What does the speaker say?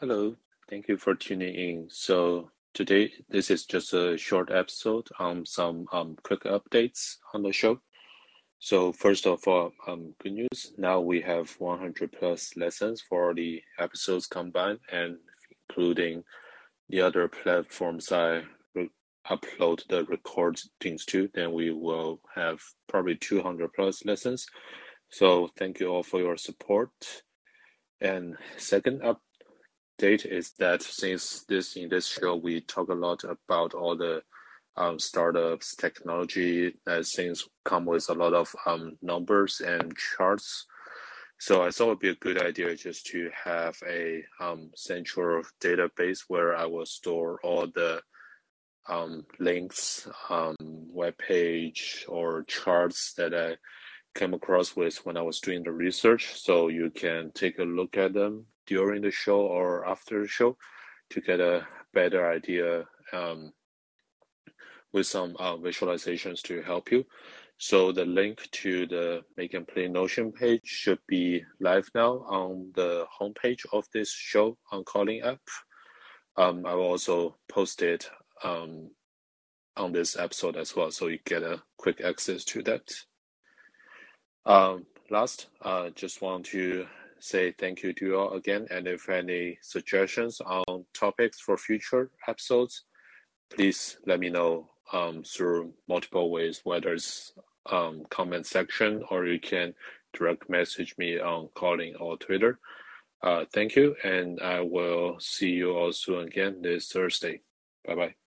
Hello, thank you for tuning in. So today, this is just a short episode on some um, quick updates on the show. So first of all, um, good news. Now we have 100 plus lessons for the episodes combined, and including the other platforms I upload the recordings to. Then we will have probably 200 plus lessons. So thank you all for your support. And second up date is that since this in this show we talk a lot about all the um, startups technology that things come with a lot of um, numbers and charts. So i thought it would be a good idea just to have a um, central database where i will store all the um, links um, web page or charts that i came across with when i was doing the research. So you can take a look at them during the show or after the show to get a better idea um, with some uh, visualizations to help you. So the link to the Make and Play Notion page should be live now on the homepage of this show on Calling app. Um, I will also post it um, on this episode as well, so you get a quick access to that. Um, last, uh, just want to say thank you to you all again. And if any suggestions on topics for future episodes, please let me know um, through multiple ways, whether it's um, comment section or you can direct message me on calling or Twitter. Uh, thank you, and I will see you all soon again this Thursday. Bye bye.